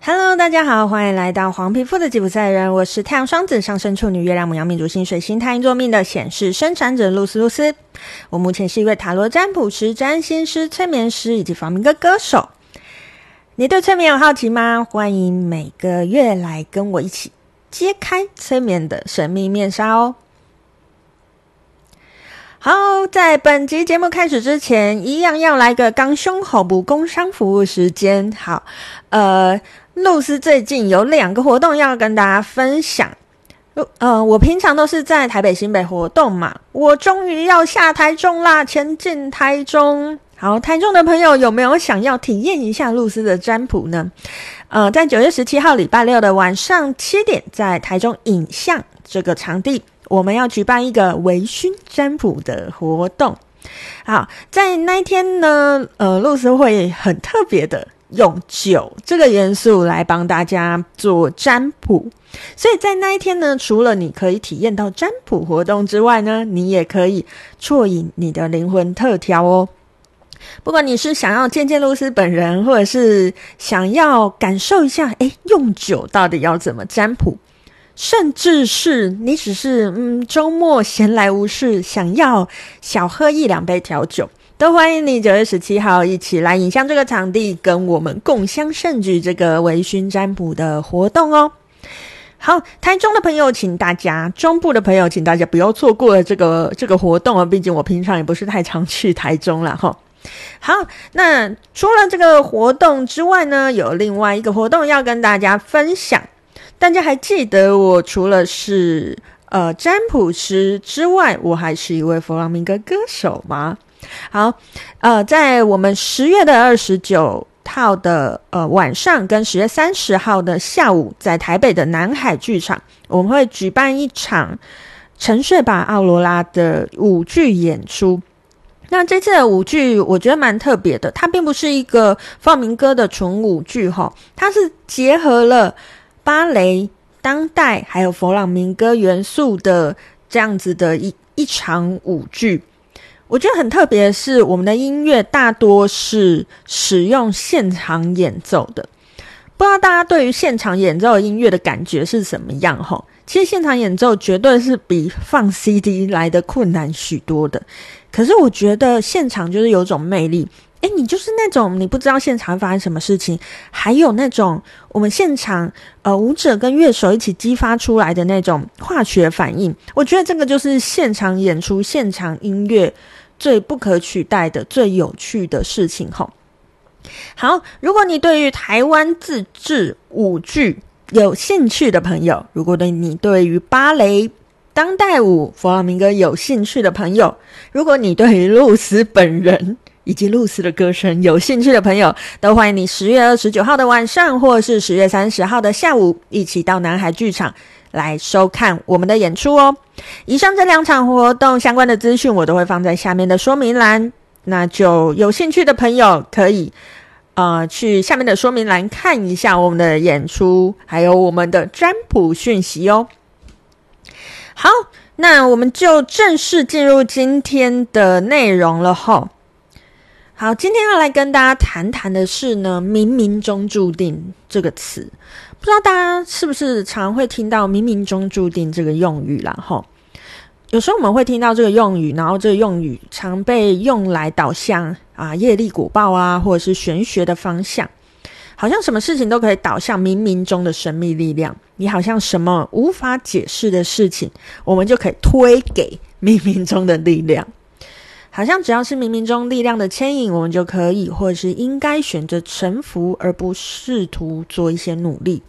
Hello，大家好，欢迎来到黄皮肤的吉普赛人。我是太阳双子上升处女月亮母羊命主星水星太阴座命的显示生产者露丝露丝。我目前是一位塔罗占卜师、占星师、催眠师以及房民歌歌手。你对催眠有好奇吗？欢迎每个月来跟我一起揭开催眠的神秘面纱哦。好，在本集节目开始之前，一样要来个刚胸口部工商服务时间。好，呃。露丝最近有两个活动要跟大家分享。呃，我平常都是在台北、新北活动嘛，我终于要下台中啦，前进台中。好，台中的朋友有没有想要体验一下露丝的占卜呢？呃，在九月十七号礼拜六的晚上七点，在台中影像这个场地，我们要举办一个微醺占卜的活动。好，在那一天呢，呃，露丝会很特别的。用酒这个元素来帮大家做占卜，所以在那一天呢，除了你可以体验到占卜活动之外呢，你也可以啜饮你的灵魂特调哦。不管你是想要见见露丝本人，或者是想要感受一下，诶，用酒到底要怎么占卜，甚至是你只是嗯周末闲来无事，想要小喝一两杯调酒。都欢迎你九月十七号一起来影像这个场地，跟我们共襄盛举这个微醺占卜的活动哦。好，台中的朋友，请大家；中部的朋友，请大家不要错过了这个这个活动啊！毕竟我平常也不是太常去台中了哈。好，那除了这个活动之外呢，有另外一个活动要跟大家分享。大家还记得我除了是呃占卜师之外，我还是一位佛朗明哥歌手吗？好，呃，在我们十月的二十九号的呃晚上，跟十月三十号的下午，在台北的南海剧场，我们会举办一场《沉睡吧，奥罗拉》的舞剧演出。那这次的舞剧我觉得蛮特别的，它并不是一个放民歌的纯舞剧哈，它是结合了芭蕾、当代还有佛朗明哥元素的这样子的一一场舞剧。我觉得很特别的是，我们的音乐大多是使用现场演奏的。不知道大家对于现场演奏的音乐的感觉是什么样？吼，其实现场演奏绝对是比放 CD 来的困难许多的。可是我觉得现场就是有种魅力。诶，你就是那种你不知道现场发生什么事情，还有那种我们现场呃舞者跟乐手一起激发出来的那种化学反应。我觉得这个就是现场演出、现场音乐。最不可取代的、最有趣的事情，吼。好，如果你对于台湾自制舞剧有兴趣的朋友，如果对你对于芭蕾、当代舞、佛朗明哥有兴趣的朋友，如果你对于露丝本人以及露丝的歌声有兴趣的朋友，都欢迎你十月二十九号的晚上，或是十月三十号的下午，一起到南海剧场。来收看我们的演出哦！以上这两场活动相关的资讯，我都会放在下面的说明栏，那就有兴趣的朋友可以呃去下面的说明栏看一下我们的演出，还有我们的占卜讯息哦。好，那我们就正式进入今天的内容了吼。好，今天要来跟大家谈谈的是呢，冥冥中注定这个词。不知道大家是不是常会听到“冥冥中注定”这个用语啦？齁，有时候我们会听到这个用语，然后这个用语常被用来导向啊业力果报啊，或者是玄学的方向，好像什么事情都可以导向冥冥中的神秘力量。你好像什么无法解释的事情，我们就可以推给冥冥中的力量。好像只要是冥冥中力量的牵引，我们就可以或者是应该选择臣服，而不试图做一些努力。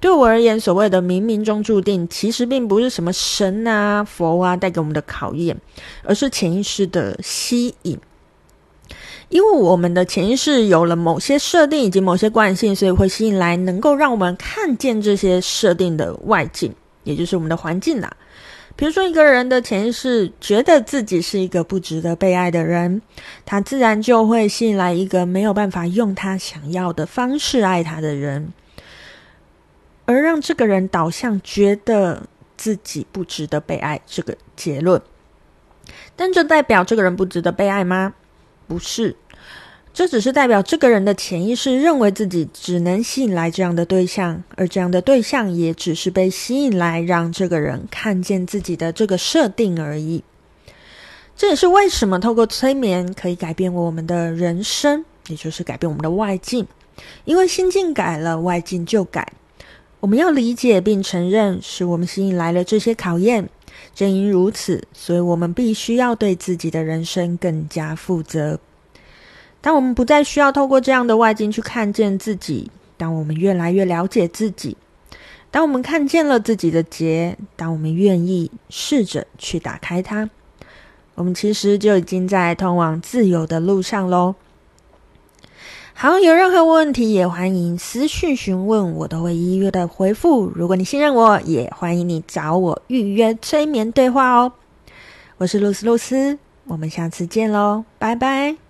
对我而言，所谓的冥冥中注定，其实并不是什么神啊、佛啊带给我们的考验，而是潜意识的吸引。因为我们的潜意识有了某些设定以及某些惯性，所以会吸引来能够让我们看见这些设定的外境，也就是我们的环境啦。比如说，一个人的潜意识觉得自己是一个不值得被爱的人，他自然就会吸引来一个没有办法用他想要的方式爱他的人，而让这个人导向觉得自己不值得被爱这个结论。但这代表这个人不值得被爱吗？不是，这只是代表这个人的潜意识认为自己只能吸引来这样的对象，而这样的对象也只是被吸引来让这个人看见自己的这个设定而已。这也是为什么透过催眠可以改变我们的人生，也就是改变我们的外境。因为心境改了，外境就改。我们要理解并承认，是我们吸引来了这些考验。正因如此，所以我们必须要对自己的人生更加负责。当我们不再需要透过这样的外境去看见自己，当我们越来越了解自己，当我们看见了自己的结，当我们愿意试着去打开它，我们其实就已经在通往自由的路上喽。好，有任何问题也欢迎私讯询问，我都会一一的回复。如果你信任我，也欢迎你找我预约催眠对话哦。我是露丝露丝，我们下次见喽，拜拜。